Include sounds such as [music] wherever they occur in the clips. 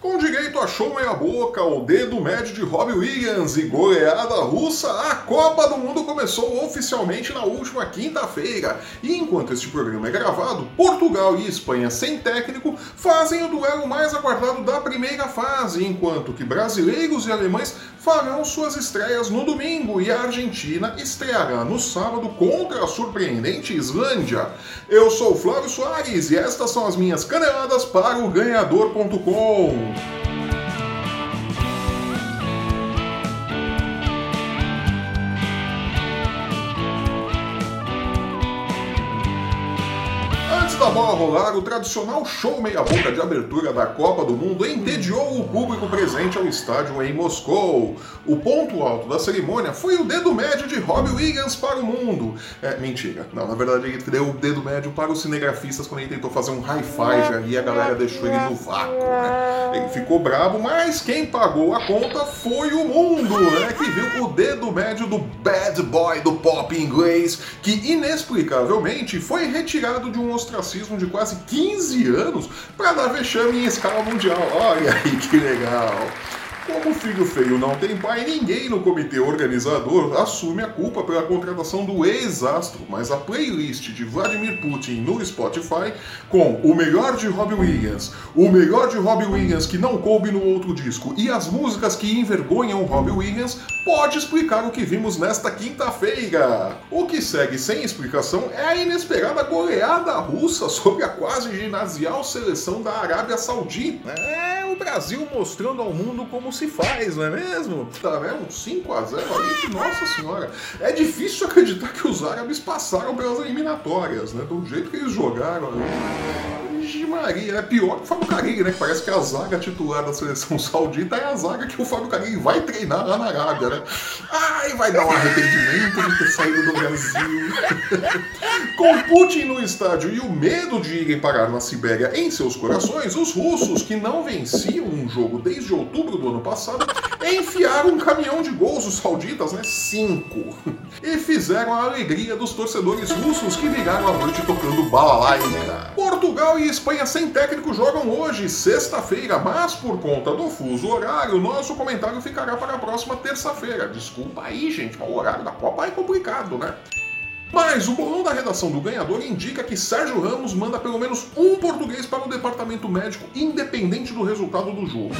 Com direito a show meia boca, o dedo médio de Robbie Williams e goleada russa, a Copa do Mundo começou oficialmente na última quinta-feira. E enquanto este programa é gravado, Portugal e Espanha sem técnico fazem o duelo mais aguardado da primeira fase, enquanto que brasileiros e alemães farão suas estreias no domingo e a Argentina estreará no sábado contra a surpreendente Islândia. Eu sou Flávio Soares e estas são as minhas caneladas para o ganhador.com. Antes da bola rolar, o tradicional show meia-boca de abertura da Copa do Mundo entediou o público presente ao estádio em Moscou. O ponto alto da cerimônia foi o dedo médio de Robbie Williams para o mundo. É, mentira. Não, na verdade ele deu o dedo médio para os cinegrafistas quando ele tentou fazer um ali e a galera deixou ele no vácuo, né? Ele ficou brabo, mas quem pagou a conta foi o mundo, né? Que viu o dedo médio do bad boy do pop inglês, que inexplicavelmente foi retirado de um ostracismo de quase 15 anos para dar vexame em escala mundial. Olha aí que legal! Como filho feio não tem pai, ninguém no comitê organizador assume a culpa pela contratação do ex-astro, mas a playlist de Vladimir Putin no Spotify, com o melhor de Robbie Williams, o melhor de Robbie Williams que não coube no outro disco e as músicas que envergonham Robbie Williams, pode explicar o que vimos nesta quinta-feira. O que segue sem explicação é a inesperada goleada russa sobre a quase ginasial seleção da Arábia Saudita. É Brasil mostrando ao mundo como se faz, não é mesmo? Tá vendo? Um 5x0 ali que, nossa senhora. É difícil acreditar que os árabes passaram pelas eliminatórias, né? Do jeito que eles jogaram ali. Vixe Maria, é pior que o Fábio Carilli, né? Que parece que a zaga titular da seleção [laughs] saudita é a zaga que o Fábio Carilli vai treinar lá na Arábia, né? Ai, vai dar um arrependimento de ter saído do Brasil. [laughs] Com Putin no estádio e o medo de irem parar na Sibéria em seus corações, os russos, que não venciam um jogo desde outubro do ano passado, enfiaram um caminhão de gols os sauditas, né? Cinco. E fizeram a alegria dos torcedores russos que viraram a noite tocando balalaica. Portugal e Espanha sem técnico jogam hoje, sexta-feira, mas por conta do fuso horário, nosso comentário ficará para a próxima terça-feira. Desculpa aí, gente, mas o horário da Copa é complicado, né? Mas o bolão da redação do ganhador indica que Sérgio Ramos manda pelo menos um português para o departamento médico, independente do resultado do jogo.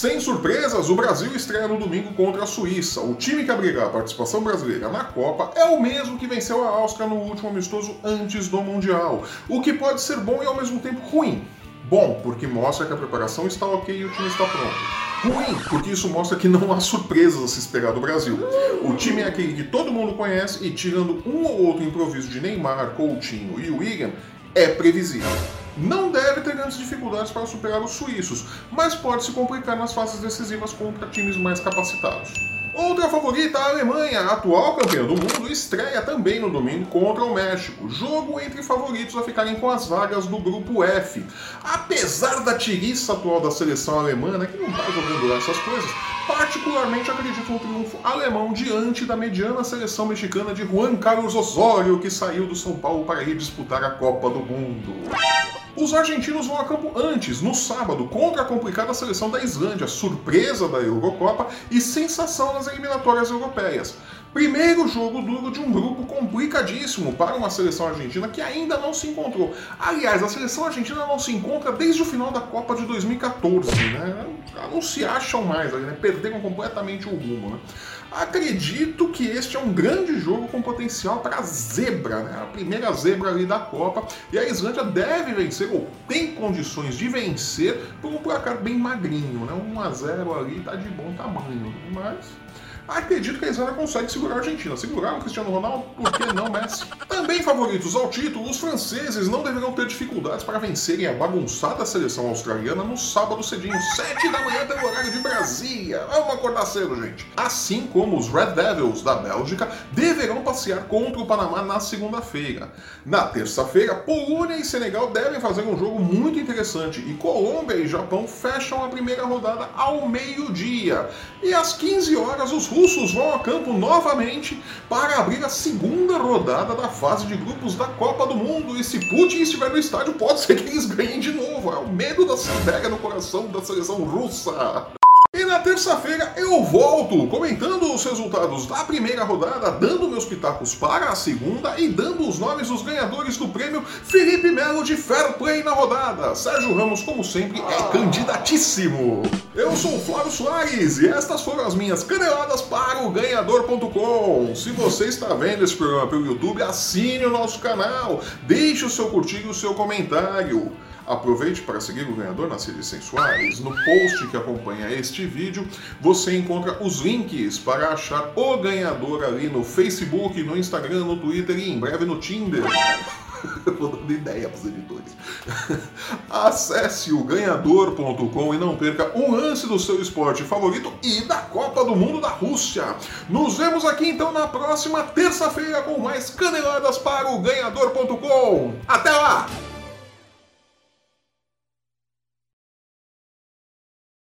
Sem surpresas, o Brasil estreia no domingo contra a Suíça. O time que abrigar a participação brasileira na Copa é o mesmo que venceu a Áustria no último amistoso antes do Mundial, o que pode ser bom e ao mesmo tempo ruim. Bom, porque mostra que a preparação está ok e o time está pronto. Ruim, porque isso mostra que não há surpresas a se esperar do Brasil. O time é aquele que todo mundo conhece e, tirando um ou outro improviso de Neymar, Coutinho e William, é previsível. Não deve ter grandes dificuldades para superar os suíços, mas pode se complicar nas fases decisivas contra times mais capacitados. Outra favorita, a Alemanha, atual campeã do mundo, estreia também no domingo contra o México. Jogo entre favoritos a ficarem com as vagas do grupo F. Apesar da tiriça atual da seleção alemã, né, que não está jogando lá essas coisas, particularmente acredito no triunfo alemão diante da mediana seleção mexicana de Juan Carlos Osório, que saiu do São Paulo para ir disputar a Copa do Mundo. Os argentinos vão a campo antes, no sábado, contra a complicada seleção da Islândia, surpresa da Eurocopa e sensação nas eliminatórias europeias. Primeiro jogo duro de um grupo complicadíssimo para uma seleção argentina que ainda não se encontrou. Aliás, a seleção argentina não se encontra desde o final da Copa de 2014, né? Não se acham mais, né? perderam completamente o rumo. Né? Acredito que este é um grande jogo com potencial para zebra, né? a primeira zebra ali da Copa. E a Islândia deve vencer, ou tem condições de vencer, por um placar bem magrinho. Né? 1 a 0 ali tá de bom tamanho. Mas acredito que a Islândia consegue segurar a Argentina. Seguraram o Cristiano Ronaldo, por que não Messi? Também favoritos ao título, os franceses não deverão ter dificuldades para vencerem a bagunçada seleção australiana no sábado cedinho, 7 da manhã pelo horário de Brasília. Vamos acordar cedo, gente. Assim como os Red Devils da Bélgica deverão passear contra o Panamá na segunda-feira. Na terça-feira, Polônia e Senegal devem fazer um jogo muito interessante e Colômbia e Japão fecham a primeira rodada ao meio-dia. E às 15 horas, os russos russos vão a campo novamente para abrir a segunda rodada da fase de grupos da Copa do Mundo. E se Putin estiver no estádio, pode ser que eles ganhem de novo. É o medo da Sibéria no coração da seleção russa. E na terça-feira eu volto comentando os resultados da primeira rodada, dando meus pitacos para a segunda e dando os nomes dos ganhadores do prêmio Felipe Melo de Fair Play na rodada. Sérgio Ramos, como sempre, é candidatíssimo. Eu sou o Flávio Soares e estas foram as minhas caneladas para o ganhador.com. Se você está vendo esse programa pelo YouTube, assine o nosso canal, deixe o seu curtir e o seu comentário. Aproveite para seguir o ganhador nas redes sensuais. No post que acompanha este vídeo, você encontra os links para achar o ganhador ali no Facebook, no Instagram, no Twitter e em breve no Tinder. [laughs] Vou dando ideia para os editores. [laughs] Acesse o ganhador.com e não perca um lance do seu esporte favorito e da Copa do Mundo da Rússia. Nos vemos aqui então na próxima terça-feira com mais caneladas para o ganhador.com. Até lá!